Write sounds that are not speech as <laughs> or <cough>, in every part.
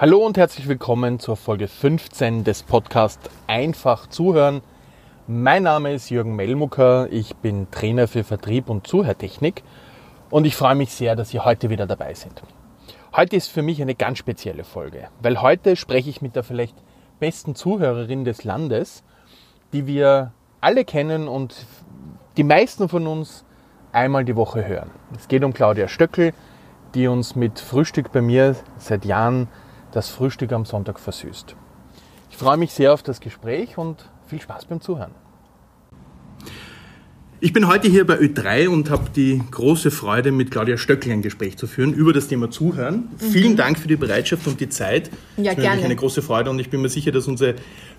Hallo und herzlich willkommen zur Folge 15 des Podcasts Einfach zuhören. Mein Name ist Jürgen Melmucker, ich bin Trainer für Vertrieb und Zuhörtechnik und ich freue mich sehr, dass Sie heute wieder dabei sind. Heute ist für mich eine ganz spezielle Folge, weil heute spreche ich mit der vielleicht besten Zuhörerin des Landes, die wir alle kennen und die meisten von uns einmal die Woche hören. Es geht um Claudia Stöckel, die uns mit Frühstück bei mir seit Jahren das Frühstück am Sonntag versüßt. Ich freue mich sehr auf das Gespräch und viel Spaß beim Zuhören. Ich bin heute hier bei Ö3 und habe die große Freude, mit Claudia Stöckl ein Gespräch zu führen über das Thema Zuhören. Mhm. Vielen Dank für die Bereitschaft und die Zeit. Ja, das ist gerne. eine große Freude und ich bin mir sicher, dass unsere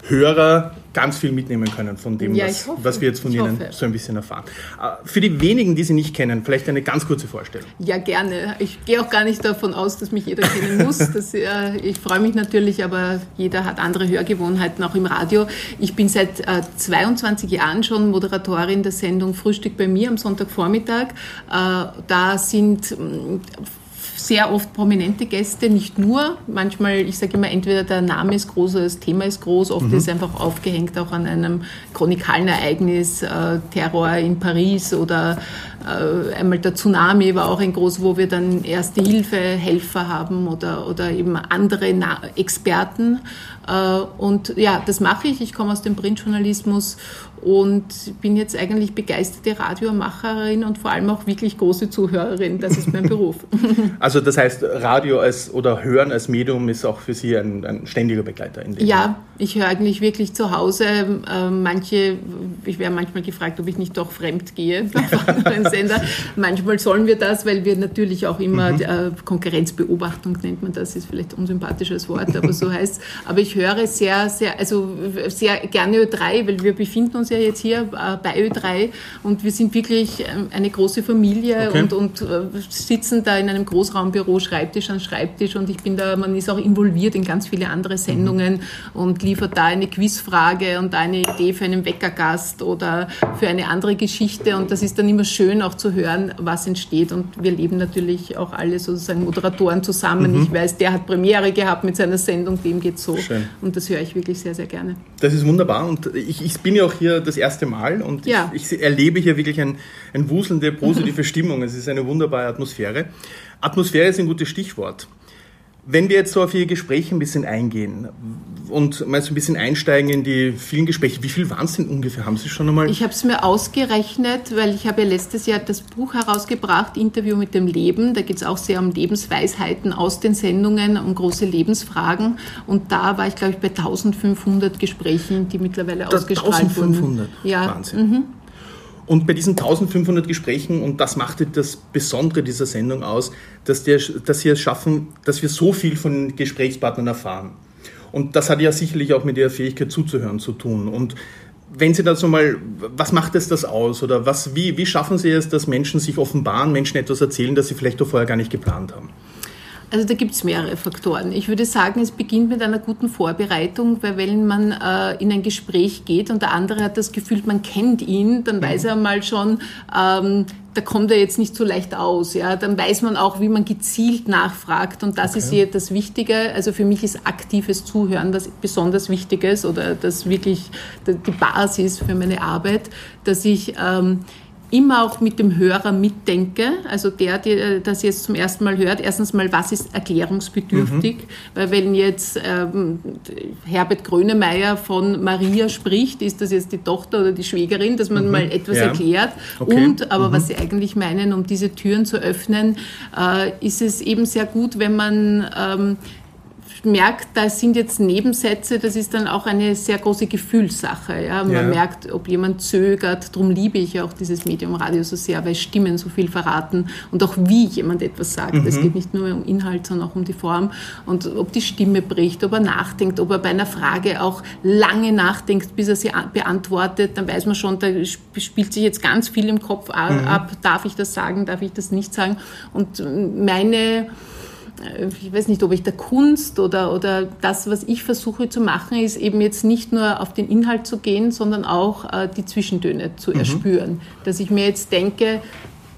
Hörer ganz viel mitnehmen können von dem, ja, was, was, wir jetzt von Ihnen hoffe. so ein bisschen erfahren. Äh, für die wenigen, die Sie nicht kennen, vielleicht eine ganz kurze Vorstellung. Ja, gerne. Ich gehe auch gar nicht davon aus, dass mich jeder kennen muss. <laughs> Das, äh, ich freue mich natürlich, aber jeder hat andere Hörgewohnheiten, auch im Radio. Ich bin seit äh, 22 Jahren schon Moderatorin der Sendung Frühstück bei mir am Sonntagvormittag. Äh, da sind mh, sehr oft prominente Gäste, nicht nur. Manchmal, ich sage immer, entweder der Name ist groß oder das Thema ist groß. Oft mhm. ist es einfach aufgehängt auch an einem chronikalen Ereignis, äh, Terror in Paris oder einmal der Tsunami war auch ein groß, wo wir dann erste Hilfe Helfer haben oder, oder eben andere Na Experten. Äh, und ja, das mache ich. Ich komme aus dem Printjournalismus und bin jetzt eigentlich begeisterte Radiomacherin und vor allem auch wirklich große Zuhörerin. Das ist mein Beruf. <laughs> Also das heißt, Radio als oder Hören als Medium ist auch für Sie ein, ein ständiger Begleiter in dem Ja, ich höre eigentlich wirklich zu Hause. Äh, manche, ich werde manchmal gefragt, ob ich nicht doch fremd gehe <laughs> Sender. Manchmal sollen wir das, weil wir natürlich auch immer mhm. äh, Konkurrenzbeobachtung nennt man das, ist vielleicht ein unsympathisches Wort, aber so <laughs> heißt es. Aber ich höre sehr, sehr, also sehr gerne Ö3, weil wir befinden uns ja jetzt hier äh, bei Ö3 und wir sind wirklich ähm, eine große Familie Okay. und, und äh, sitzen da in einem Großraumbüro, Schreibtisch an Schreibtisch und ich bin da, man ist auch involviert in ganz viele andere Sendungen und liefert da eine Quizfrage und eine Idee für einen Weckergast oder für eine andere Geschichte und das ist dann immer schön auch zu hören, was entsteht und wir leben natürlich auch alle sozusagen Moderatoren zusammen. Mhm. Ich weiß, der hat Premiere gehabt mit seiner Sendung, dem geht's so Schön. und das höre ich wirklich sehr, sehr gerne. Das ist wunderbar und ich, ich bin ja auch hier das erste Mal und Ja. ich, ich erlebe hier wirklich ein, ein wuselnde, positive <laughs> Stimmung. Es ist eine wunderbare Atmosphäre. Atmosphäre ist ein gutes Stichwort. Wenn wir jetzt so auf Ihr Gespräch ein bisschen eingehen und mal so ein bisschen einsteigen in die vielen Gespräche, wie viel waren es denn ungefähr? Haben Sie schon einmal? Ich habe es mir ausgerechnet, weil ich habe ja letztes Jahr das Buch herausgebracht, Interview mit dem Leben. Da geht es auch sehr um Lebensweisheiten aus den Sendungen, um große Lebensfragen. Und da war ich, glaube ich, bei 1500 Gesprächen, die mittlerweile Das ausgestrahlt 1500? wurden. Ja, Wahnsinn. Mhm. Und bei diesen 1500 Gesprächen, und das machte das Besondere dieser Sendung aus, dass, der, dass Sie es schaffen, dass wir so viel von Gesprächspartnern erfahren. Und das hat ja sicherlich auch mit Ihrer Fähigkeit zuzuhören zu tun. Und wenn Sie da so mal, was macht es das aus? Oder was, wie, wie schaffen Sie es, dass Menschen sich offenbaren, Menschen etwas erzählen, das sie vielleicht doch vorher gar nicht geplant haben? Also da gibt es mehrere Faktoren. Ich würde sagen, es beginnt mit einer guten Vorbereitung, weil wenn man äh, in ein Gespräch geht und der andere hat das Gefühl, man kennt ihn, dann weiß er mal schon, ähm, da kommt er jetzt nicht so leicht aus. Ja? Dann weiß man auch, wie man gezielt nachfragt und das ist hier das Wichtige. Also für mich ist aktives Zuhören was besonders Wichtiges oder das wirklich die Basis für meine Arbeit, dass ich ähm, immer auch mit dem Hörer mitdenke, also der, der das jetzt zum ersten Mal hört, erstens mal, was ist erklärungsbedürftig, weil wenn jetzt ähm, Herbert Grönemeyer von Maria spricht, ist das jetzt die Tochter oder die Schwägerin, dass man mal etwas Ja. erklärt. Okay. und, aber was sie eigentlich meinen, um diese Türen zu öffnen, äh, ist es eben sehr gut, wenn man ähm, merkt, da sind jetzt Nebensätze, das ist dann auch eine sehr große Gefühlssache. Ja? Man Ja. merkt, ob jemand zögert. Darum liebe ich ja auch dieses Medium Radio so sehr, weil Stimmen so viel verraten und auch wie jemand etwas sagt. Es geht nicht nur um Inhalt, sondern auch um die Form und ob die Stimme bricht, ob er nachdenkt, ob er bei einer Frage auch lange nachdenkt, bis er sie an- beantwortet. Dann weiß man schon, da sp- spielt sich jetzt ganz viel im Kopf a- ab. Darf ich das sagen? Darf ich das nicht sagen? Und äh, meine ich weiß nicht, ob ich der Kunst oder, oder das, was ich versuche zu machen, ist eben jetzt nicht nur auf den Inhalt zu gehen, sondern auch äh, die Zwischentöne zu erspüren. Dass ich mir jetzt denke,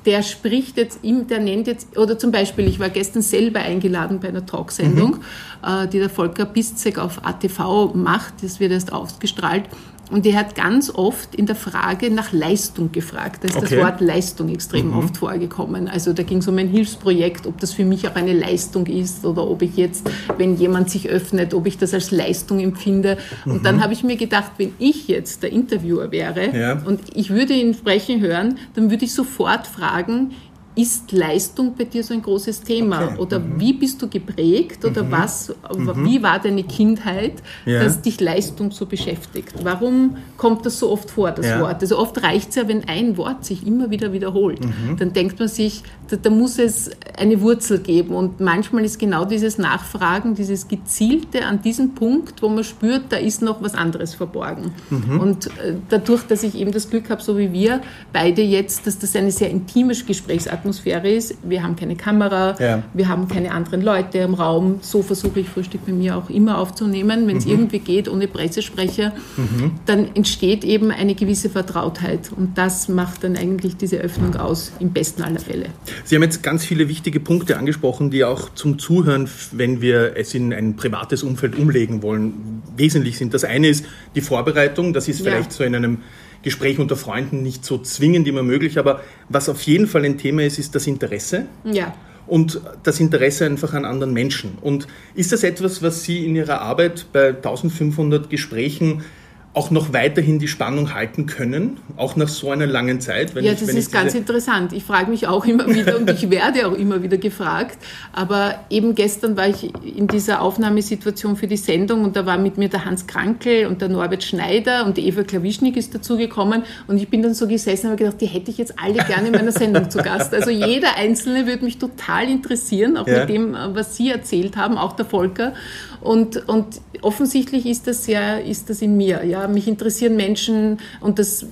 der spricht jetzt, der nennt jetzt, oder zum Beispiel, ich war gestern selber eingeladen bei einer Talksendung, mhm. die der Volker Bistzek auf ATV macht, das wird erst ausgestrahlt. Und er hat ganz oft in der Frage nach Leistung gefragt. Da ist okay. das Wort Leistung extrem mhm. oft vorgekommen. Also da ging es um ein Hilfsprojekt, ob das für mich auch eine Leistung ist oder ob ich jetzt, wenn jemand sich öffnet, ob ich das als Leistung empfinde. Und mhm. dann habe ich mir gedacht, wenn ich jetzt der Interviewer wäre ja. und ich würde ihn sprechen hören, dann würde ich sofort fragen, ist Leistung bei dir so ein großes Thema? Okay. Oder mhm. wie bist du geprägt? Oder mhm. was, mhm. wie war deine Kindheit, ja. dass dich Leistung so beschäftigt? Warum kommt das so oft vor, das ja. Wort? Also oft reicht es ja, wenn ein Wort sich immer wieder wiederholt. Mhm. Dann denkt man sich, da, da, muss es eine Wurzel geben. Und manchmal ist genau dieses Nachfragen, dieses Gezielte an diesem Punkt, wo man spürt, da ist noch was anderes verborgen. Mhm. Und äh, dadurch, dass ich eben das Glück habe, so wie wir beide jetzt, dass das eine sehr intime Gesprächsart Atmosphäre ist. Wir haben keine Kamera, ja. wir haben keine anderen Leute im Raum. So versuche ich Frühstück bei mir auch immer aufzunehmen. Wenn es mhm. irgendwie geht, ohne Pressesprecher, mhm. dann entsteht eben eine gewisse Vertrautheit. Und das macht dann eigentlich diese Öffnung aus, im besten aller Fälle. Sie haben jetzt ganz viele wichtige Punkte angesprochen, die auch zum Zuhören, wenn wir es in ein privates Umfeld umlegen wollen, wesentlich sind. Das eine ist die Vorbereitung. Das ist vielleicht ja. so in einem Gespräch unter Freunden nicht so zwingend immer möglich, aber was auf jeden Fall ein Thema ist, ist das Interesse. Ja. Und das Interesse einfach an anderen Menschen. Und ist das etwas, was Sie in Ihrer Arbeit bei 1500 Gesprächen auch noch weiterhin die Spannung halten können, auch nach so einer langen Zeit? ja, das ist ganz interessant. Ich frage mich auch immer wieder und ich werde auch immer wieder gefragt. Aber eben gestern war ich in dieser Aufnahmesituation für die Sendung und da war mit mir der Hans Krankel und der Norbert Schneider und die Eva Klawischnik ist dazugekommen und ich bin dann so gesessen und habe gedacht, die hätte ich jetzt alle gerne in meiner Sendung zu Gast. Also jeder Einzelne würde mich total interessieren, auch ja. mit dem, was Sie erzählt haben, auch der Volker. Und, und offensichtlich ist das ja, ist das in mir. Ja, mich interessieren Menschen und das,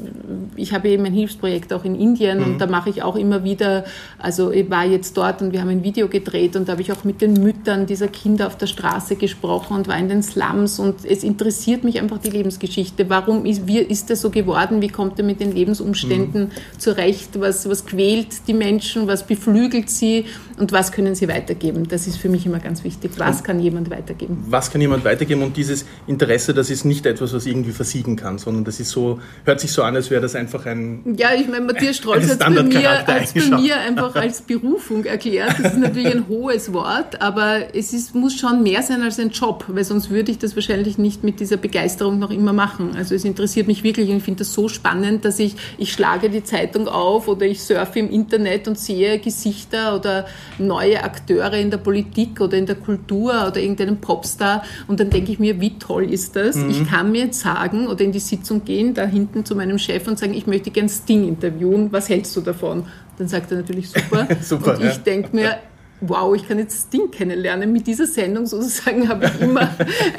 ich habe eben ein Hilfsprojekt auch in Indien mhm. und da mache ich auch immer wieder, also ich war jetzt dort und wir haben ein Video gedreht und da habe ich auch mit den Müttern dieser Kinder auf der Straße gesprochen und war in den Slums und es interessiert mich einfach die Lebensgeschichte. Warum ist, wie ist das so geworden? Wie kommt er mit den Lebensumständen mhm. zurecht? Was, was quält die Menschen? Was beflügelt sie? Und was können sie weitergeben? Das ist für mich immer ganz wichtig. Was kann jemand weitergeben? was kann jemand weitergeben und dieses Interesse, das ist nicht etwas, was irgendwie versiegen kann, sondern das ist so, hört sich so an, als wäre das einfach ein Ja, ich meine, Matthias <laughs> Strolz hat es bei, mir, bei mir einfach als Berufung erklärt. Das ist natürlich ein hohes Wort, aber es ist, muss schon mehr sein als ein Job, weil sonst würde ich das wahrscheinlich nicht mit dieser Begeisterung noch immer machen. Also es interessiert mich wirklich und ich finde das so spannend, dass ich, ich schlage die Zeitung auf oder ich surfe im Internet und sehe Gesichter oder neue Akteure in der Politik oder in der Kultur oder irgendeinen Popstar und dann denke ich mir, wie toll ist das? Mhm. Ich kann mir jetzt sagen oder in die Sitzung gehen, da hinten zu meinem Chef und sagen, ich möchte gern Sting interviewen, was hältst du davon? Dann sagt er natürlich super. <laughs> super und ich ja. denke mir, wow, ich kann jetzt Sting kennenlernen. Mit dieser Sendung sozusagen <laughs> habe ich immer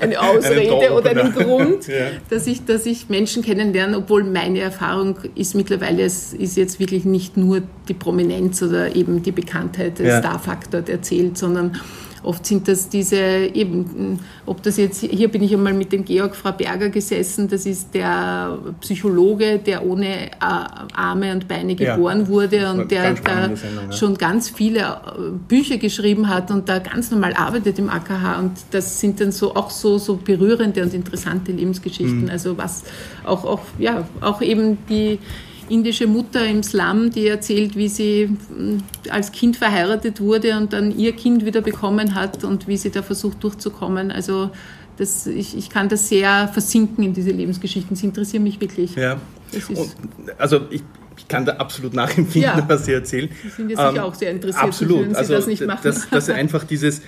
eine Ausrede einen oder einen Grund, <laughs> ja. dass, ich, dass ich Menschen kennenlerne, obwohl meine Erfahrung ist mittlerweile, es ist jetzt wirklich nicht nur die Prominenz oder eben die Bekanntheit, der ja. Star-Faktor, der zählt, sondern Oft sind das diese, eben, ob das jetzt, hier bin ich einmal mit dem Georg Frau Berger gesessen, das ist der Psychologe, der ohne äh, Arme und Beine geboren ja, wurde und der da Sendung, ja. schon ganz viele äh, Bücher geschrieben hat und da ganz normal arbeitet im AKH und das sind dann so auch so, so berührende und interessante Lebensgeschichten. Mhm. Also was auch, auch, ja, auch eben die indische Mutter im Slum, die erzählt, wie sie hm, als Kind verheiratet wurde und dann ihr Kind wieder bekommen hat und wie sie da versucht durchzukommen. Also das, ich, ich kann das sehr versinken in diese Lebensgeschichten. Sie interessieren mich wirklich. Ja. also ich, ich kann da absolut nachempfinden, ja. was Sie erzählen. Sie sind ja sicher ähm, auch sehr interessiert, absolut. Sie also das nicht machen. Dass, dass einfach dieses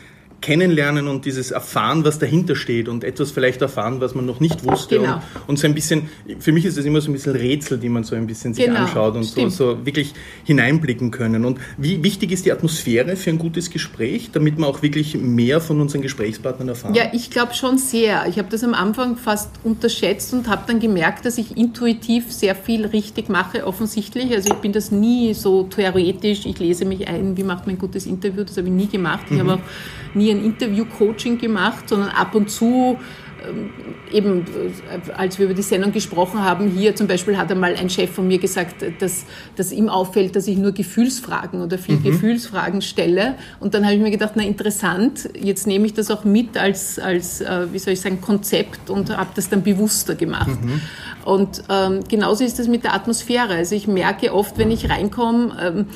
Kennenlernen und dieses Erfahren, was dahinter steht und etwas vielleicht erfahren, was man noch nicht wusste. Genau. Und, und, so ein bisschen, für mich ist es immer so ein bisschen Rätsel, die man so ein bisschen sich genau. anschaut und so, so, wirklich hineinblicken können. Und wie wichtig ist die Atmosphäre für ein gutes Gespräch, damit man auch wirklich mehr von unseren Gesprächspartnern erfahren? Ja, ich glaube schon sehr. Ich habe das am Anfang fast unterschätzt und habe dann gemerkt, dass ich intuitiv sehr viel richtig mache, offensichtlich. Also ich bin das nie so theoretisch, ich lese mich ein, wie macht man ein gutes Interview, das habe ich nie gemacht. Ich mhm. habe auch nie ein Interview-Coaching gemacht, sondern ab und zu ähm, eben, äh, als wir über die Sendung gesprochen haben, hier zum Beispiel hat einmal ein Chef von mir gesagt, dass, dass ihm auffällt, dass ich nur Gefühlsfragen oder viel mhm. Gefühlsfragen stelle. Und dann habe ich mir gedacht, na interessant, jetzt nehme ich das auch mit als, als äh, wie soll ich sagen, Konzept und habe das dann bewusster gemacht. Mhm. Und ähm, genauso ist es mit der Atmosphäre. Also ich merke oft, wenn ich reinkomme, ähm,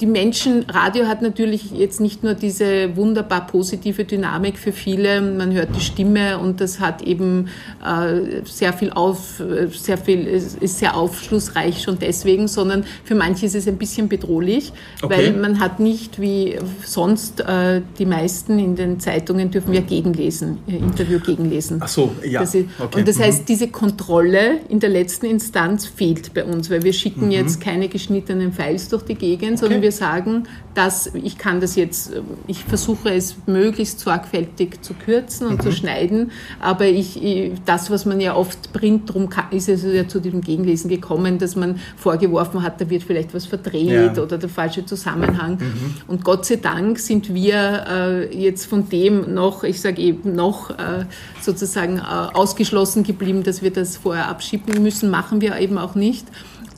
die Menschen, Radio hat natürlich jetzt nicht nur diese wunderbar positive Dynamik für viele, man hört die Stimme und das hat eben äh, sehr viel auf, sehr viel, ist sehr aufschlussreich schon deswegen, sondern für manche ist es ein bisschen bedrohlich, okay. weil man hat nicht wie sonst äh, die meisten in den Zeitungen dürfen wir gegenlesen, äh, Interview gegenlesen. Ach so, ja. Das ist, okay. Und das heißt, mhm. diese Kontrolle in der letzten Instanz fehlt bei uns, weil wir schicken mhm. jetzt keine geschnittenen Files durch die Gegend, sondern wir sagen, dass ich kann das jetzt, ich versuche es möglichst sorgfältig zu kürzen und mhm. zu schneiden, aber ich, das, was man ja oft bringt, darum ist es ja zu dem Gegenlesen gekommen, dass man vorgeworfen hat, da wird vielleicht was verdreht ja. oder der falsche Zusammenhang. Mhm. Und Gott sei Dank sind wir äh, jetzt von dem noch, ich sage eben noch, äh, sozusagen äh, ausgeschlossen geblieben, dass wir das vorher abschieben müssen, machen wir eben auch nicht.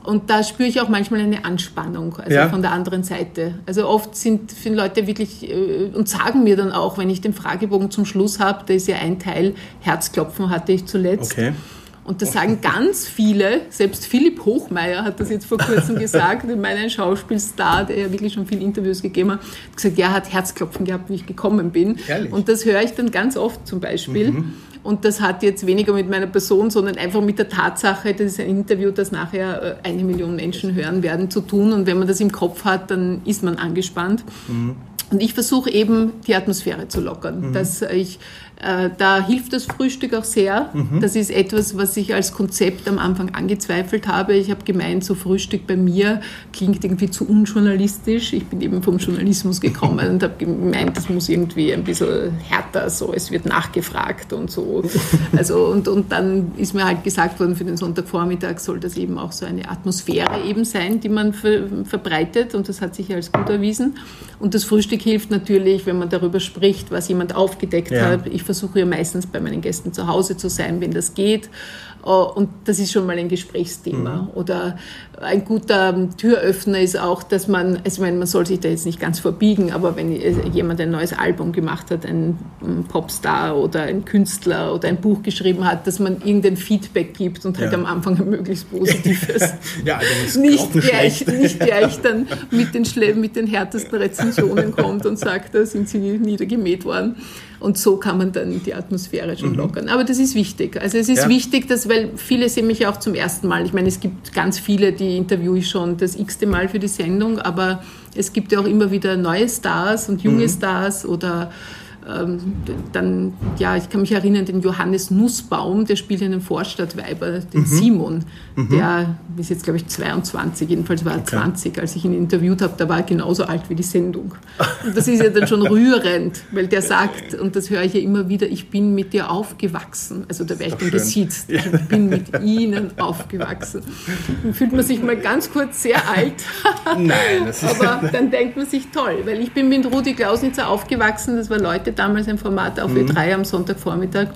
Und da spüre ich auch manchmal eine Anspannung, also ja. von der anderen Seite. Also oft sind, sind Leute wirklich äh, und sagen mir dann auch, wenn ich den Fragebogen zum Schluss habe, da ist ja ein Teil, Herzklopfen hatte ich zuletzt. Okay. Und das sagen ganz viele, selbst Philipp Hochmeier hat das jetzt vor kurzem <laughs> gesagt, mein Schauspielstar, der ja wirklich schon viele Interviews gegeben hat, hat gesagt, er hat Herzklopfen gehabt, wie ich gekommen bin. Ehrlich? Und das höre ich dann ganz oft zum Beispiel. Mhm. Und das hat jetzt weniger mit meiner Person, sondern einfach mit der Tatsache, das ist ein Interview, das nachher äh, eine Million Menschen hören werden, zu tun. Und wenn man das im Kopf hat, dann ist man angespannt. Mhm. Und ich versuche eben, die Atmosphäre zu lockern. Mhm. Dass ich, da hilft das Frühstück auch sehr. Mhm. Das ist etwas, was ich als Konzept am Anfang angezweifelt habe. Ich habe gemeint, so Frühstück bei mir klingt irgendwie zu unjournalistisch. Ich bin eben vom Journalismus gekommen und habe gemeint, das muss irgendwie ein bisschen härter, so es wird nachgefragt und so. <laughs> Also und, und dann ist mir halt gesagt worden, für den Sonntagvormittag soll das eben auch so eine Atmosphäre eben sein, die man ver verbreitet und das hat sich als gut erwiesen. Und das Frühstück hilft natürlich, wenn man darüber spricht, was jemand aufgedeckt ja. hat. Ich versuche ja meistens bei meinen Gästen zu Hause zu sein, wenn das geht. Äh, und das ist schon mal ein Gesprächsthema. Mhm. Oder ein guter Türöffner ist auch, dass man, also ich meine, man soll sich da jetzt nicht ganz verbiegen, aber wenn jemand ein neues Album gemacht hat, ein Popstar oder ein Künstler oder ein Buch geschrieben hat, dass man irgendein Feedback gibt und halt ja. am Anfang ein möglichst positives. <laughs> ja, nicht, gleich, nicht gleich dann mit den, mit den härtesten Rezensionen kommt und sagt, da sind sie niedergemäht worden. Und so kann man dann die Atmosphäre schon mhm. lockern. Aber das ist wichtig. Also es ist ja. wichtig, dass, weil viele sehen mich auch zum ersten Mal. Ich meine, es gibt ganz viele, die interviewe ich schon das x-te Mal für die Sendung, aber es gibt ja auch immer wieder neue Stars und junge mhm. Stars oder dann, ja, ich kann mich erinnern, den Johannes Nussbaum, der spielt einen Vorstadtweiber, den mhm. Simon, mhm. der ist jetzt, glaube ich, 22, jedenfalls war er okay. 20, als ich ihn interviewt habe, da war er genauso alt wie die Sendung. Und das ist ja dann schon <laughs> rührend, weil der sagt, und das höre ich ja immer wieder, ich bin mit dir aufgewachsen. Also da wäre ich dann gesitzt. Ja. Ich bin mit ihnen aufgewachsen. Dann fühlt man sich mal ganz kurz sehr alt. Nein, das ist Aber dann denkt man sich toll, weil ich bin mit Rudi Klausnitzer aufgewachsen, das war Leute damals ein Format auf mhm. E3 am Sonntagvormittag.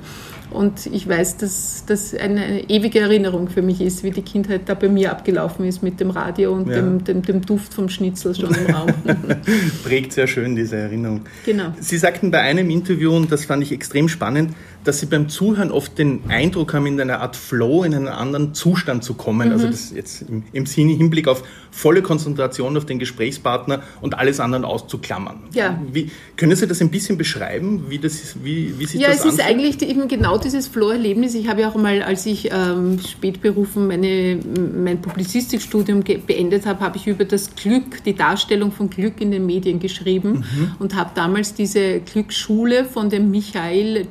Und ich weiß, dass das eine ewige Erinnerung für mich ist, wie die Kindheit da bei mir abgelaufen ist mit dem Radio und ja. dem, dem, dem, Duft vom Schnitzel schon im Raum. <laughs> Prägt sehr schön diese Erinnerung. Genau. Sie sagten bei einem Interview, und das fand ich extrem spannend, dass sie beim Zuhören oft den Eindruck haben, in einer Art Flow, in einen anderen Zustand zu kommen. Also mhm. Also das jetzt im, im Hinblick auf volle Konzentration auf den Gesprächspartner und alles andere auszuklammern. Ja. Wie, können Sie das ein bisschen beschreiben, wie, das, wie, wie sich ja, das Ja, es ist eigentlich eben genau dieses Flow-Erlebnis. Ich habe ja auch mal, als ich ähm, spätberufen meine, mein Publizistikstudium beendet habe, habe ich über das Glück, die Darstellung von Glück in den Medien geschrieben mhm. und habe damals diese Glücksschule von dem Michael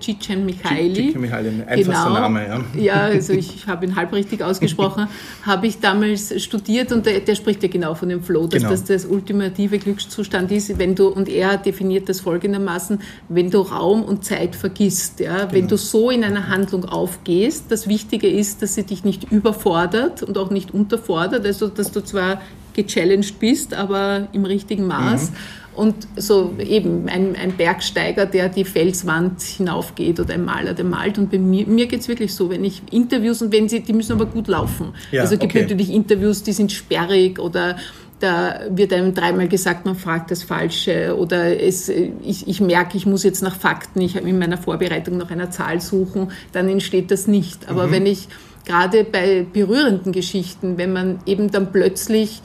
Einfachster genau, Name, ja. Ja, also ich habe ihn halb richtig ausgesprochen, <laughs> habe ich damals studiert und der, der, spricht ja genau von dem Flow, dass genau. das das ultimative Glückszustand ist, wenn du, und er definiert das folgendermaßen, wenn du Raum und Zeit vergisst, ja, genau. wenn du so in einer Handlung aufgehst, das Wichtige ist, dass sie dich nicht überfordert und auch nicht unterfordert, also dass du zwar gechallenged bist, aber im richtigen Maß. Mhm und so eben ein, ein Bergsteiger, der die Felswand hinaufgeht oder ein Maler, der malt. Und bei mir, mir geht es wirklich so, wenn ich Interviews und wenn sie, die müssen aber gut laufen. Ja, also es gibt okay. natürlich Interviews, die sind sperrig oder da wird einem dreimal gesagt, man fragt das Falsche oder es, ich, ich merke, ich muss jetzt nach Fakten, ich habe in meiner Vorbereitung nach einer Zahl suchen, dann entsteht das nicht. Aber mhm. wenn ich gerade bei berührenden Geschichten, wenn man eben dann plötzlich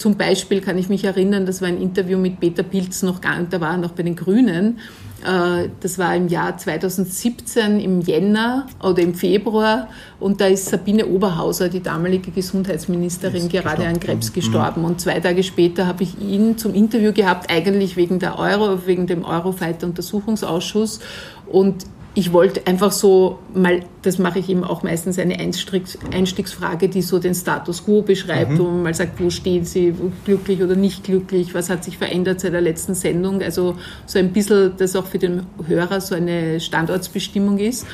zum Beispiel kann ich mich erinnern, das war ein Interview mit Peter Pilz noch gar, da war er noch bei den Grünen. Äh, das war im Jahr 2017 im Jänner oder im Februar und da ist Sabine Oberhauser, die damalige Gesundheitsministerin, gerade an Krebs mhm. gestorben. Und zwei Tage später habe ich ihn zum Interview gehabt, eigentlich wegen der Euro, wegen dem Eurofighter Untersuchungsausschuss. Und ich wollte einfach so mal, das mache ich eben auch meistens eine Einstiegsfrage, die so den Status quo beschreibt, mhm. wo man mal sagt, wo stehen Sie, glücklich oder nicht glücklich, was hat sich verändert seit der letzten Sendung. Also so ein bisschen, dass auch für den Hörer so eine Standortsbestimmung ist.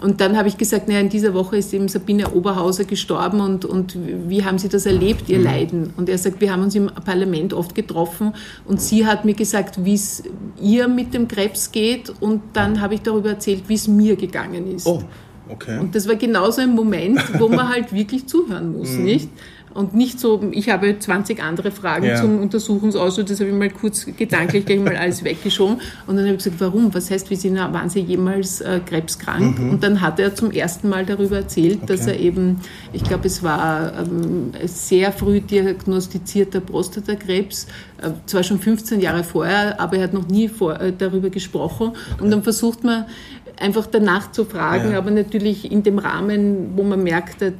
Und dann habe ich gesagt, naja, in dieser Woche ist eben Sabine Oberhauser gestorben und, und wie haben Sie das erlebt, Ihr mhm. Leiden? Und er sagt, wir haben uns im Parlament oft getroffen und sie hat mir gesagt, wie es ihr mit dem Krebs geht und dann habe ich darüber erzählt, wie es mir gegangen ist. Oh, okay. Und das war genauso ein Moment, wo man <laughs> halt wirklich zuhören muss, mhm. nicht? Und nicht so, ich habe 20 andere Fragen ja. zum Untersuchungsausschuss, das habe ich mal kurz gedanklich gleich mal alles <laughs> weggeschoben und dann habe ich gesagt, warum, was heißt, wie sind, waren Sie jemals äh, krebskrank? Mhm. Und dann hat er zum ersten Mal darüber erzählt, okay. dass er eben, ich glaube, es war ähm, sehr früh diagnostizierter Prostatakrebs, äh, zwar schon 15 Jahre vorher, aber er hat noch nie vor, äh, darüber gesprochen okay. und dann versucht man einfach danach zu fragen, ja. aber natürlich in dem Rahmen, wo man merkt, da,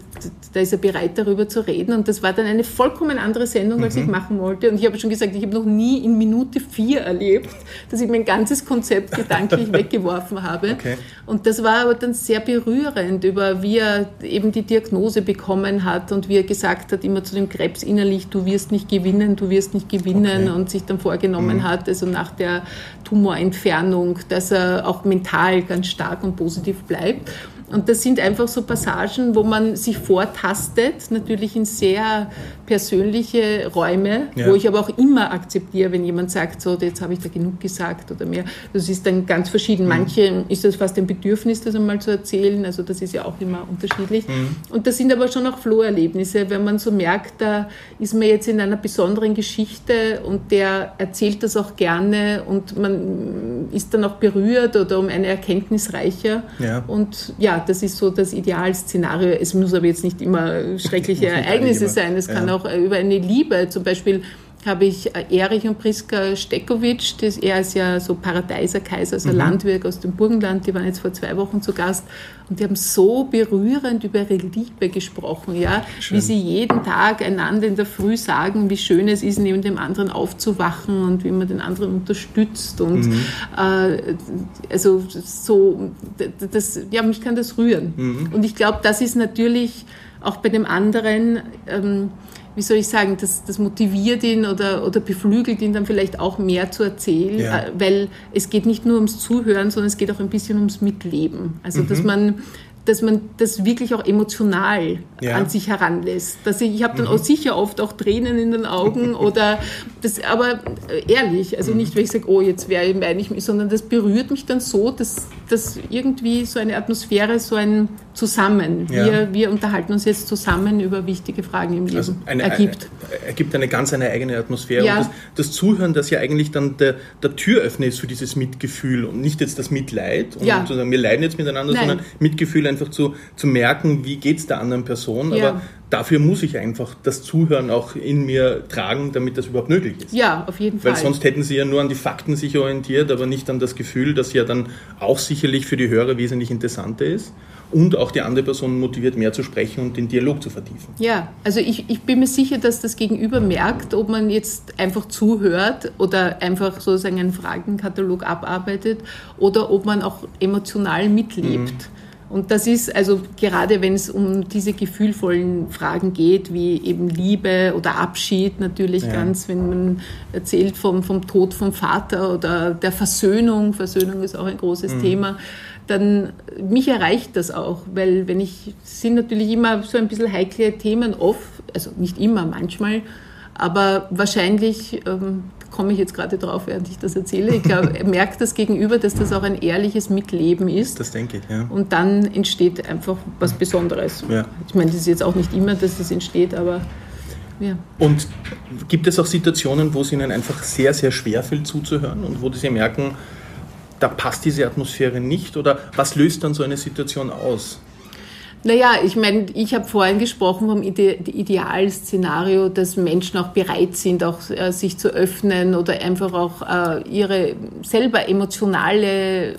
da, ist er bereit, darüber zu reden. Und das war dann eine vollkommen andere Sendung, als mhm. ich machen wollte. Und ich habe schon gesagt, ich habe noch nie in Minute vier erlebt, dass ich mein ganzes Konzept gedanklich <laughs> weggeworfen habe. Okay. Und das war aber dann sehr berührend, über wie er eben die Diagnose bekommen hat und wie er gesagt hat, immer zu dem Krebs innerlich, du wirst nicht gewinnen, du wirst nicht gewinnen okay. und sich dann vorgenommen mhm. hat, also nach der Tumorentfernung, dass er auch mental ganz stark und positiv bleibt. Und das sind einfach so Passagen, wo man sich vortastet, natürlich in sehr persönliche Räume, ja. wo ich aber auch immer akzeptiere, wenn jemand sagt, so, jetzt habe ich da genug gesagt oder mehr. Das ist dann ganz verschieden. Mhm. Manche ist das fast ein Bedürfnis, das einmal zu erzählen. Also das ist ja auch immer unterschiedlich. Mhm. Und das sind aber schon auch Floherlebnisse, wenn man so merkt, da ist man jetzt in einer besonderen Geschichte und der erzählt das auch gerne und man ist dann auch berührt oder um eine Erkenntnis reicher. Ja. Und ja, das ist so das Idealszenario. Es muss aber jetzt nicht immer schreckliche Ereignisse sein. Es kann ja. auch über eine Liebe, zum Beispiel habe ich äh, Erich und Priska Stekowitsch, das, er ist ja so Paradeiserkaiser, also mhm. Landwirt aus dem Burgenland, die waren jetzt vor zwei Wochen zu Gast und die haben so berührend über ihre Liebe gesprochen, ja, wie sie jeden Tag einander in der Früh sagen, wie schön es ist, neben dem anderen aufzuwachen und wie man den anderen unterstützt und mhm. äh, also so, das, ja, mich kann das rühren. Mhm. Und ich glaube, das ist natürlich auch bei dem anderen, ähm, wie soll ich sagen, das, das motiviert ihn oder, oder beflügelt ihn dann vielleicht auch mehr zu erzählen, ja. Äh, weil es geht nicht nur ums Zuhören, sondern es geht auch ein bisschen ums Mitleben. Also, mhm. dass man dass man das wirklich auch emotional ja. an sich heranlässt. Dass ich ich habe dann mhm. auch sicher oft auch Tränen in den Augen <laughs> oder das, aber äh, ehrlich, also mhm. nicht, weil ich sage, oh, jetzt wäre meine ich mich, sondern das berührt mich dann so, dass, dass irgendwie so eine Atmosphäre, so ein Zusammen, ja. wir, wir unterhalten uns jetzt zusammen über wichtige Fragen im Leben, also eine, ergibt. Eine, ergibt eine ganz eine eigene Atmosphäre. Ja. Und das, das, Zuhören, das ja eigentlich dann der, der Türöffner ist für dieses Mitgefühl und nicht jetzt das Mitleid und ja. sagen, wir leiden jetzt miteinander, Nein. sondern Mitgefühl ein einfach zu, zu merken, wie geht es der anderen Person. Ja. Aber dafür muss ich einfach das Zuhören auch in mir tragen, damit das überhaupt möglich ist. Ja, auf jeden Fall. Weil sonst hätten sie ja nur an die Fakten sich orientiert, aber nicht an das Gefühl, das ja dann auch sicherlich für die Hörer wesentlich interessanter ist und auch die andere Person motiviert, mehr zu sprechen und den Dialog zu vertiefen. Ja, also ich, ich bin mir sicher, dass das Gegenüber merkt, ob man jetzt einfach zuhört oder einfach sozusagen einen Fragenkatalog abarbeitet oder ob man auch emotional mitlebt. Mhm. Und das ist also gerade, wenn es um diese gefühlvollen Fragen geht, wie eben Liebe oder Abschied natürlich ja. ganz, wenn man erzählt vom, vom Tod vom Vater oder der Versöhnung, Versöhnung ist auch ein großes mhm. Thema, dann mich erreicht das auch, weil wenn ich, sind natürlich immer so ein bisschen heikle Themen oft, also nicht immer, manchmal, aber wahrscheinlich ähm, komme ich jetzt gerade drauf, während ich das erzähle. Ich glaube, er merkt das Gegenüber, dass das auch ein ehrliches Mitleben ist. Das denke ich, ja. Und dann entsteht einfach was Besonderes. Ja. Ich meine, das ist jetzt auch nicht immer, dass das entsteht, aber ja. Und gibt es auch Situationen, wo es Ihnen einfach sehr, sehr schwer fällt zuzuhören und wo Sie merken, da passt diese Atmosphäre nicht? Oder was löst dann so eine Situation aus? Naja, ich meine, ich habe vorhin gesprochen vom Ide Idealszenario, dass Menschen auch bereit sind, auch äh, sich zu öffnen oder einfach auch äh, ihre selber emotionale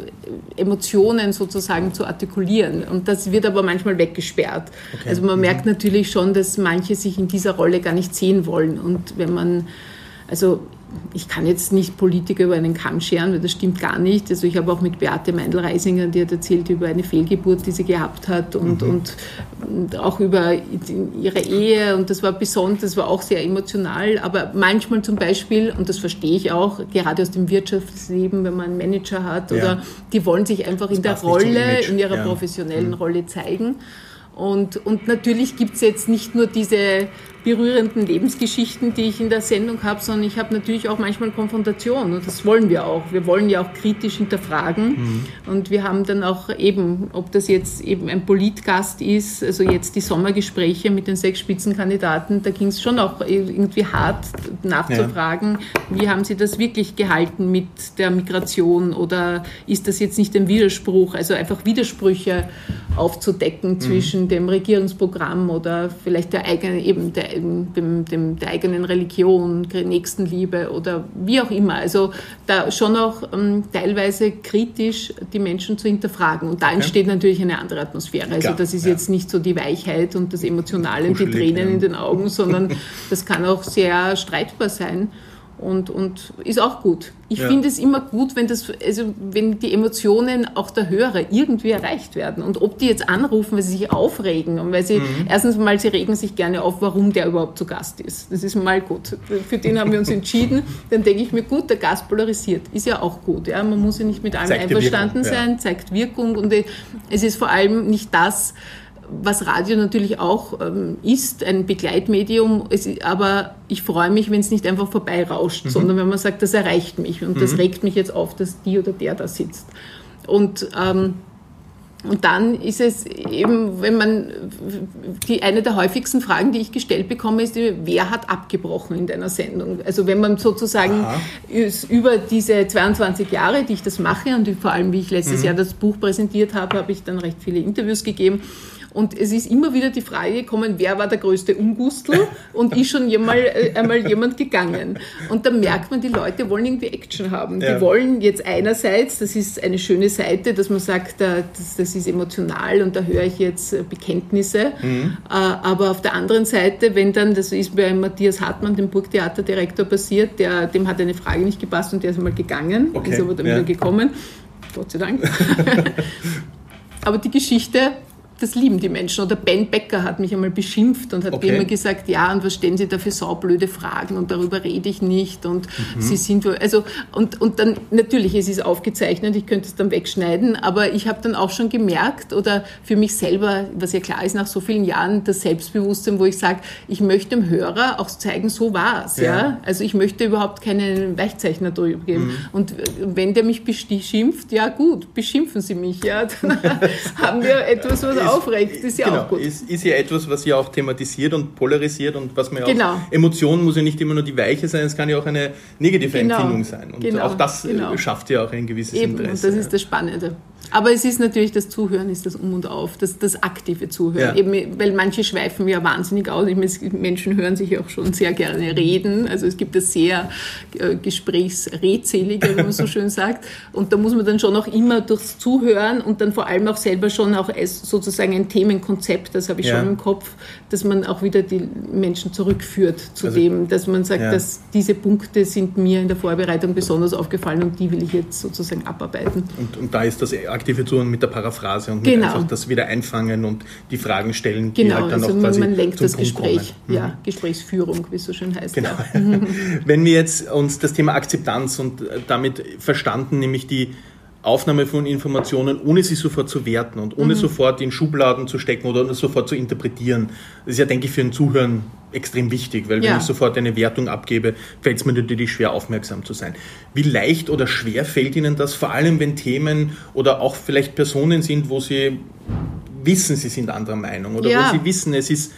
Emotionen sozusagen zu artikulieren. Und das wird aber manchmal weggesperrt. Okay. Also man mhm. merkt natürlich schon, dass manche sich in dieser Rolle gar nicht sehen wollen. Und wenn man, also ich kann jetzt nicht Politiker über einen Kamm scheren, weil das stimmt gar nicht. Also ich habe auch mit Beate Meindl-Reisinger, die hat erzählt über eine Fehlgeburt, die sie gehabt hat und, mhm. und, und, auch über ihre Ehe und das war besonders, das war auch sehr emotional, aber manchmal zum Beispiel, und das verstehe ich auch, gerade aus dem Wirtschaftsleben, wenn man einen Manager hat, ja. oder die wollen sich einfach das in der Rolle, in ihrer ja. professionellen mhm. Rolle zeigen. Und, und natürlich gibt es jetzt nicht nur diese berührenden Lebensgeschichten, die ich in der Sendung habe, sondern ich habe natürlich auch manchmal Konfrontation und das wollen wir auch. Wir wollen ja auch kritisch hinterfragen mhm. und wir haben dann auch eben, ob das jetzt eben ein Politgast ist, also jetzt die Sommergespräche mit den sechs Spitzenkandidaten, da ging es schon auch irgendwie hart nachzufragen, ja. wie haben sie das wirklich gehalten mit der Migration oder ist das jetzt nicht ein Widerspruch, also einfach Widersprüche aufzudecken mhm. zwischen dem Regierungsprogramm oder vielleicht der eigenen eben der dem, dem, der eigenen Religion, Nächstenliebe oder wie auch immer. Also da schon auch ähm, teilweise kritisch die Menschen zu hinterfragen. Und da okay. entsteht natürlich eine andere Atmosphäre. Also das ist ja. jetzt nicht so die Weichheit und das Emotionale und die Tränen ja. in den Augen, sondern das kann auch sehr streitbar sein und, und ist auch gut. Ich ja. finde es immer gut, wenn, das, also wenn die Emotionen auch der Hörer irgendwie erreicht werden. Und ob die jetzt anrufen, weil sie sich aufregen und weil sie, mhm. erstens mal, sie regen sich gerne auf, warum der überhaupt zu Gast ist. Das ist mal gut. Für den haben wir uns entschieden. Dann denke ich mir, gut, der Gast polarisiert. Ist ja auch gut. Ja? Man muss ja nicht mit allem zeigt einverstanden sein, ja. zeigt Wirkung. Und es ist vor allem nicht das, was Radio natürlich auch ähm, ist, ein Begleitmedium, es, aber ich freue mich, wenn es nicht einfach vorbeirauscht, mhm. sondern wenn man sagt, das erreicht mich und mhm. das regt mich jetzt auf, dass die oder der da sitzt. Und, ähm, und dann ist es eben, wenn man, die, eine der häufigsten Fragen, die ich gestellt bekomme, ist, wer hat abgebrochen in deiner Sendung? Also wenn man sozusagen über diese 22 Jahre, die ich das mache und vor allem, wie ich letztes mhm. Jahr das Buch präsentiert habe, habe ich dann recht viele Interviews gegeben und es ist immer wieder die Frage gekommen, wer war der größte Umgustel und ist schon einmal, äh, einmal jemand gegangen. Und da merkt man, die Leute wollen irgendwie Action haben. Ja. Die wollen jetzt einerseits, das ist eine schöne Seite, dass man sagt, äh, das, das ist emotional und da höre ich jetzt äh, Bekenntnisse. Mhm. Aber auf der anderen Seite, wenn dann, das ist bei Matthias Hartmann, dem Burgtheaterdirektor, passiert, der, dem hat eine Frage nicht gepasst und der ist einmal gegangen, okay. ist aber dann ja. wieder gekommen. Gott sei Dank. <laughs> aber die Geschichte das lieben die Menschen. Oder Ben Becker hat mich einmal beschimpft und hat okay. immer gesagt, ja, und was stellen Sie da für saublöde Fragen und darüber rede ich nicht und mhm. Sie sind, also, und, und dann, natürlich, es ist aufgezeichnet, ich könnte es dann wegschneiden, aber ich habe dann auch schon gemerkt oder für mich selber, was ja klar ist, nach so vielen Jahren, das Selbstbewusstsein, wo ich sage, ich möchte dem Hörer auch zeigen, so war es, ja. ja. Also ich möchte überhaupt keinen Weichzeichner drüber geben. Mhm. Und wenn der mich beschimpft, ja gut, beschimpfen Sie mich, ja, <laughs> dann haben wir etwas, was aufregt, ist ja genau, auch gut. Ist, ist ja etwas, was ja auch thematisiert und polarisiert und was man ja genau. auch, Emotionen muss ja nicht immer nur die Weiche sein, es kann ja auch eine negative genau. Empfindung sein. Und genau. auch das genau. schafft ja auch ein gewisses Eben, Interesse. Und das ist das Spannende. Aber es ist natürlich das Zuhören, ist das Um und Auf, das, das aktive Zuhören. Ja. Eben, weil manche schweifen ja wahnsinnig aus. Menschen hören sich auch schon sehr gerne reden. Also es gibt das sehr äh, gesprächsredselige, wie man so <laughs> schön sagt. Und da muss man dann schon auch immer durchs Zuhören und dann vor allem auch selber schon auch als sozusagen ein Themenkonzept, das habe ich ja. schon im Kopf, dass man auch wieder die Menschen zurückführt zu also, dem, dass man sagt, ja. dass diese Punkte sind mir in der Vorbereitung besonders aufgefallen und die will ich jetzt sozusagen abarbeiten. Und, und da ist das aktive Touren mit der Paraphrase und genau. einfach das wieder einfangen und die Fragen stellen, die genau, halt dann also auch quasi man, lenkt das Punkt Gespräch, kommen. ja, mhm. Gesprächsführung, wie es so schön heißt. Genau. Ja. <laughs> <laughs> Wenn wir jetzt uns das Thema Akzeptanz und damit verstanden, nämlich die Aufnahme von Informationen, ohne sie sofort zu werten und ohne mhm. sofort in Schubladen zu stecken oder sofort zu interpretieren. Das ist ja, denke ich, für ein Zuhören extrem wichtig, weil ja. wenn ich sofort eine Wertung abgebe, fällt es mir natürlich schwer, aufmerksam zu sein. Wie leicht oder schwer fällt Ihnen das, vor allem wenn Themen oder auch vielleicht Personen sind, wo Sie wissen, Sie sind anderer Meinung oder ja. wo Sie wissen, es ist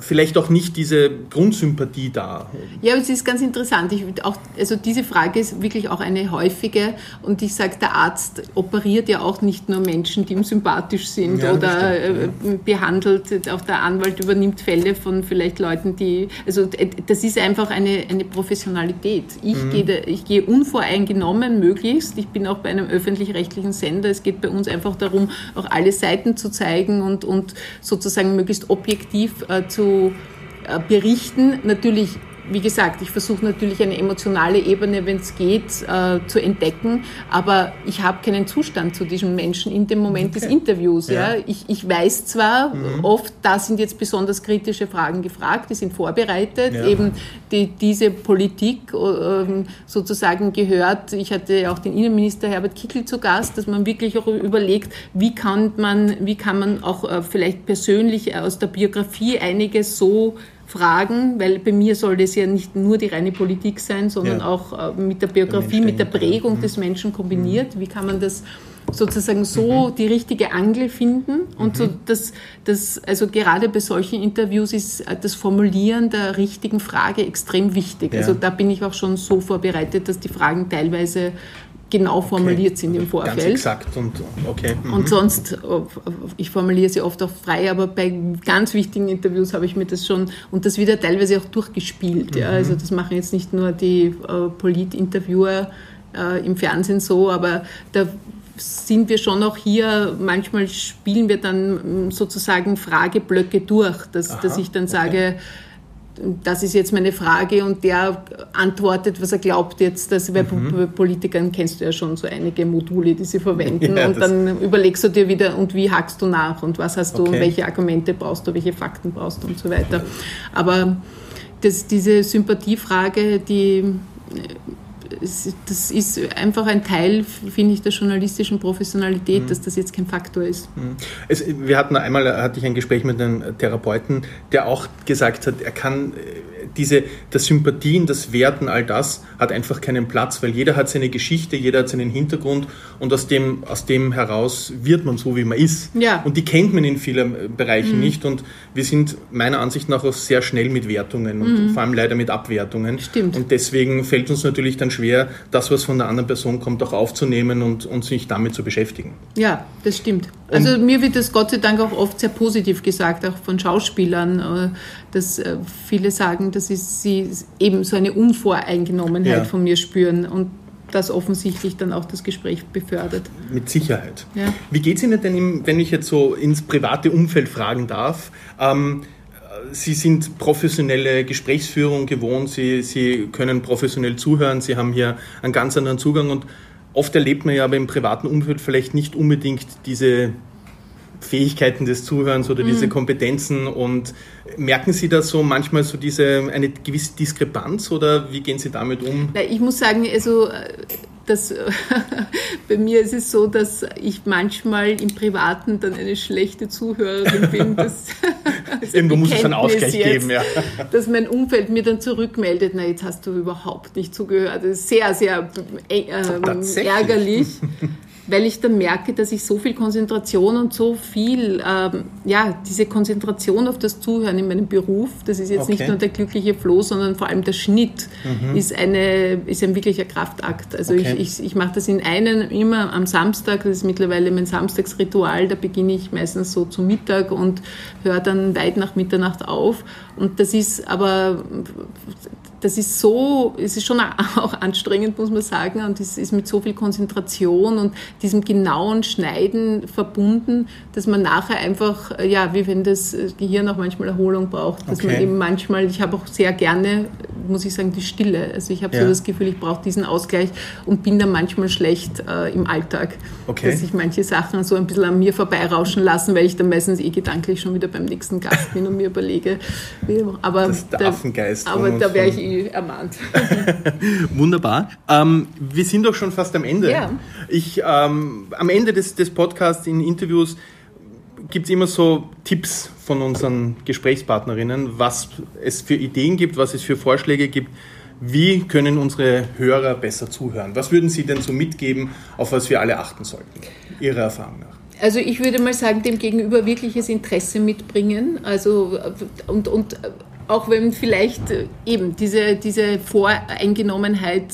vielleicht auch nicht diese Grundsympathie da. Ja, es ist ganz interessant. Ich, auch, also diese Frage ist wirklich auch eine häufige und ich sage, der Arzt operiert ja auch nicht nur Menschen, die ihm sympathisch sind ja, oder stimmt, ja. Äh, behandelt, auch der Anwalt übernimmt Fälle von vielleicht Leuten, die, also das ist einfach eine, eine Professionalität. Ich, mhm. gehe, ich gehe unvoreingenommen möglichst. Ich bin auch bei einem öffentlich-rechtlichen Sender. Es geht bei uns einfach darum, auch alle Seiten zu zeigen und, und sozusagen möglichst objektiv äh, zu äh, berichten. Natürlich wie gesagt, ich versuche natürlich eine emotionale Ebene, wenn es geht, äh, zu entdecken, aber ich habe keinen Zustand zu diesem Menschen in dem Moment okay. des Interviews. Ja. ja. Ich, ich weiß zwar mhm. oft, da sind jetzt besonders kritische Fragen gefragt, die sind vorbereitet, ja. eben die, diese Politik äh, sozusagen gehört. Ich hatte auch den Innenminister Herbert Kickl zu Gast, dass man wirklich auch überlegt, wie kann man, wie kann man auch äh, vielleicht persönlich aus der Biografie einiges so Fragen, weil bei mir soll das ja nicht nur die reine Politik sein, sondern ja. auch äh, mit der Biografie, der mit der Prägung mhm. des Menschen kombiniert. Wie kann man das sozusagen so mhm. die richtige Angel finden? Und mhm. so das, das, also gerade bei solchen Interviews ist äh, das Formulieren der richtigen Frage extrem wichtig. Ja. Also da bin ich auch schon so vorbereitet, dass die Fragen teilweise genau formuliert okay. sind im Vorfeld. Ganz exakt und okay. Mhm. Und sonst, äh, ich formuliere sie oft auch frei, aber bei ganz wichtigen Interviews habe ich mir das schon und das wieder teilweise auch durchgespielt. Mhm. Ja. Also das machen jetzt nicht nur die äh, Polit-Interviewer äh, im Fernsehen so, aber da sind wir schon auch hier, manchmal spielen wir dann sozusagen Frageblöcke durch, dass, Aha, dass ich dann sage, okay das ist jetzt meine Frage und der antwortet, was er glaubt jetzt. Dass, weil mhm. bei Politikern kennst du ja schon so einige Module, die sie verwenden <laughs> ja, und dann überlegst du dir wieder, und wie hackst du nach und was hast du okay. und welche Argumente brauchst du, welche Fakten brauchst du und so weiter. Aber das, diese Sympathiefrage, die das ist einfach ein Teil, finde ich, der journalistischen Professionalität, mhm. dass das jetzt kein Faktor ist. Mhm. Es, wir hatten einmal, hatte ich ein Gespräch mit einem Therapeuten, der auch gesagt hat, er kann diese, das Sympathien, das Werten, all das hat einfach keinen Platz, weil jeder hat seine Geschichte, jeder hat seinen Hintergrund und aus dem, aus dem heraus wird man so, wie man ist. Ja. Und die kennt man in vielen Bereichen mhm. nicht und wir sind meiner Ansicht nach auch sehr schnell mit Wertungen und mhm. vor allem leider mit Abwertungen. Stimmt. Und deswegen fällt uns natürlich dann schwer, das, was von der anderen Person kommt, auch aufzunehmen und, und sich damit zu beschäftigen. Ja, das stimmt. Also und mir wird das Gott sei Dank auch oft sehr positiv gesagt, auch von Schauspielern, äh, dass äh, viele sagen, dass sie eben so eine Unvoreingenommenheit ja. von mir spüren und das offensichtlich dann auch das Gespräch befördert. Mit Sicherheit. Ja. Wie geht es Ihnen denn, wenn ich jetzt so ins private Umfeld fragen darf? Ähm, Sie sind professionelle Gesprächsführung gewohnt, Sie, Sie können professionell zuhören, Sie haben hier einen ganz anderen Zugang und oft erlebt man ja aber im privaten Umfeld vielleicht nicht unbedingt diese Fähigkeiten des Zuhörens oder mhm. diese Kompetenzen und merken Sie da so manchmal so diese eine gewisse Diskrepanz oder wie gehen Sie damit um? Ich muss sagen, also das, <laughs> bei mir ist es so, dass ich manchmal im Privaten dann eine schlechte Zuhörerin bin. Das, <laughs> Irgendwo muss es einen Ausgleich jetzt, geben, ja. <laughs> Dass mein Umfeld mir dann zurückmeldet, na jetzt hast du überhaupt nicht zugehört. Das ist sehr, sehr äh, ärgerlich. Weil ich dann merke, dass ich so viel Konzentration und so viel, ähm, ja, diese Konzentration auf das Zuhören in meinem Beruf, das ist jetzt okay. nicht nur der glückliche Floh, sondern vor allem der Schnitt mhm. ist, eine, ist ein wirklicher Kraftakt. Also okay. ich, ich, ich mache das in einem immer am Samstag, das ist mittlerweile mein Samstagsritual, da beginne ich meistens so zu Mittag und höre dann weit nach Mitternacht auf. Und das ist aber das ist so, es ist schon <laughs> auch anstrengend, muss man sagen, und es ist mit so viel Konzentration und diesem genauen Schneiden verbunden, dass man nachher einfach, ja, wie wenn das Gehirn auch manchmal Erholung braucht, dass okay. man eben manchmal, ich habe auch sehr gerne, muss ich sagen, die Stille. Also ich habe ja. so das Gefühl, ich brauche diesen Ausgleich und bin dann manchmal schlecht äh, im Alltag, okay. dass ich manche Sachen so ein bisschen an mir vorbeirauschen lassen, weil ich dann meistens eh gedanklich schon wieder beim nächsten Gast bin und mir überlege. Aber das ist der Affengeist. Aber da wäre ich eh ermahnt. <laughs> Wunderbar. Ähm, wir sind doch schon fast am Ende. Ja. Ich, ähm, am Ende des, des Podcasts in Interviews gibt es immer so Tipps von unseren Gesprächspartnerinnen, was es für Ideen gibt, was es für Vorschläge gibt. Wie können unsere Hörer besser zuhören? Was würden Sie denn so mitgeben, auf was wir alle achten sollten, Ihrer Erfahrung nach? Also ich würde mal sagen, dem Gegenüber wirkliches Interesse mitbringen. Also und, und auch wenn vielleicht eben diese, diese Voreingenommenheit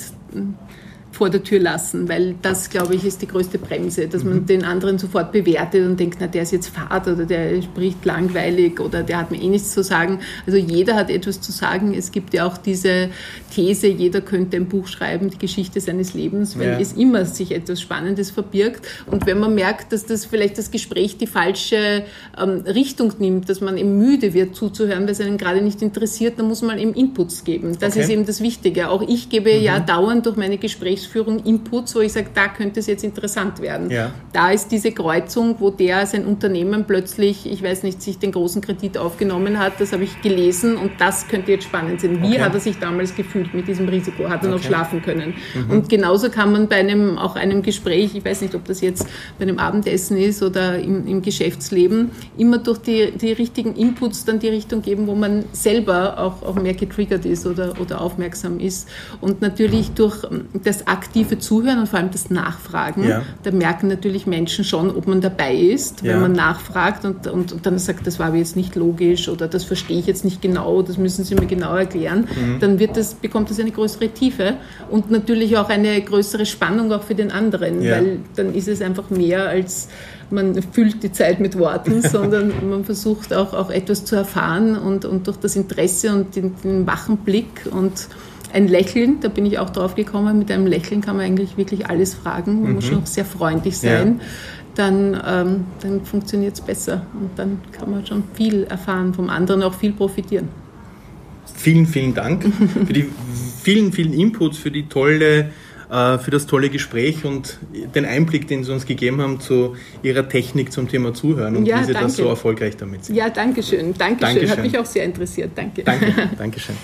vor der Tür lassen, weil das, glaube ich, ist die größte Bremse, dass man mhm. den anderen sofort bewertet und denkt, na, der ist jetzt fad oder der spricht langweilig oder der hat mir eh nichts zu sagen. Also jeder hat etwas zu sagen. Es gibt ja auch diese These, jeder könnte ein Buch schreiben, die Geschichte seines Lebens, weil ja. es immer sich etwas Spannendes verbirgt. Und wenn man merkt, dass das vielleicht das Gespräch die falsche ähm, Richtung nimmt, dass man eben müde wird zuzuhören, weil es einen gerade nicht interessiert, dann muss man eben Inputs geben. Das okay. ist eben das Wichtige. Auch ich gebe mhm. ja dauernd durch meine Gespräche Gesprächsführung Inputs, wo ich sage, da könnte es jetzt interessant werden. Ja. Da ist diese Kreuzung, wo der sein Unternehmen plötzlich, ich weiß nicht, sich den großen Kredit aufgenommen hat, das habe ich gelesen und das könnte jetzt spannend sein. Wie okay. hat er sich damals gefühlt mit diesem Risiko? Hat er okay. noch schlafen können? Mhm. Und genauso kann man bei einem, auch einem Gespräch, ich weiß nicht, ob das jetzt bei einem Abendessen ist oder im, im Geschäftsleben, immer durch die, die richtigen Inputs dann die Richtung geben, wo man selber auch, auch mehr getriggert ist oder, oder aufmerksam ist. Und natürlich durch das aktive Zuhören und vor allem das Nachfragen, ja. da merken natürlich Menschen schon, ob man dabei ist, wenn ja. man nachfragt und, und, und, dann sagt, das war aber jetzt nicht logisch oder das verstehe ich jetzt nicht genau, das müssen Sie mir genau erklären, mhm. dann wird das, bekommt das eine größere Tiefe und natürlich auch eine größere Spannung auch für den anderen, ja. weil dann ist es einfach mehr als man füllt die Zeit mit Worten, <laughs> sondern man versucht auch, auch etwas zu erfahren und, und durch das Interesse und den, den wachen Blick und ein Lächeln, da bin ich auch drauf gekommen, mit einem Lächeln kann man eigentlich wirklich alles fragen, man mhm. muss schon sehr freundlich sein. Ja. Dann, ähm, dann funktioniert es besser und dann kann man schon viel erfahren vom anderen, auch viel profitieren. Vielen, vielen Dank <laughs> für die vielen, vielen Inputs, für die tolle äh, für das tolle Gespräch und den Einblick, den Sie uns gegeben haben zu Ihrer Technik zum Thema Zuhören und ja, wie Sie danke. das so erfolgreich damit sind. Ja, danke schön. Dankeschön. Dankeschön. Hat mich auch sehr interessiert. Danke. Danke. <laughs> Dankeschön.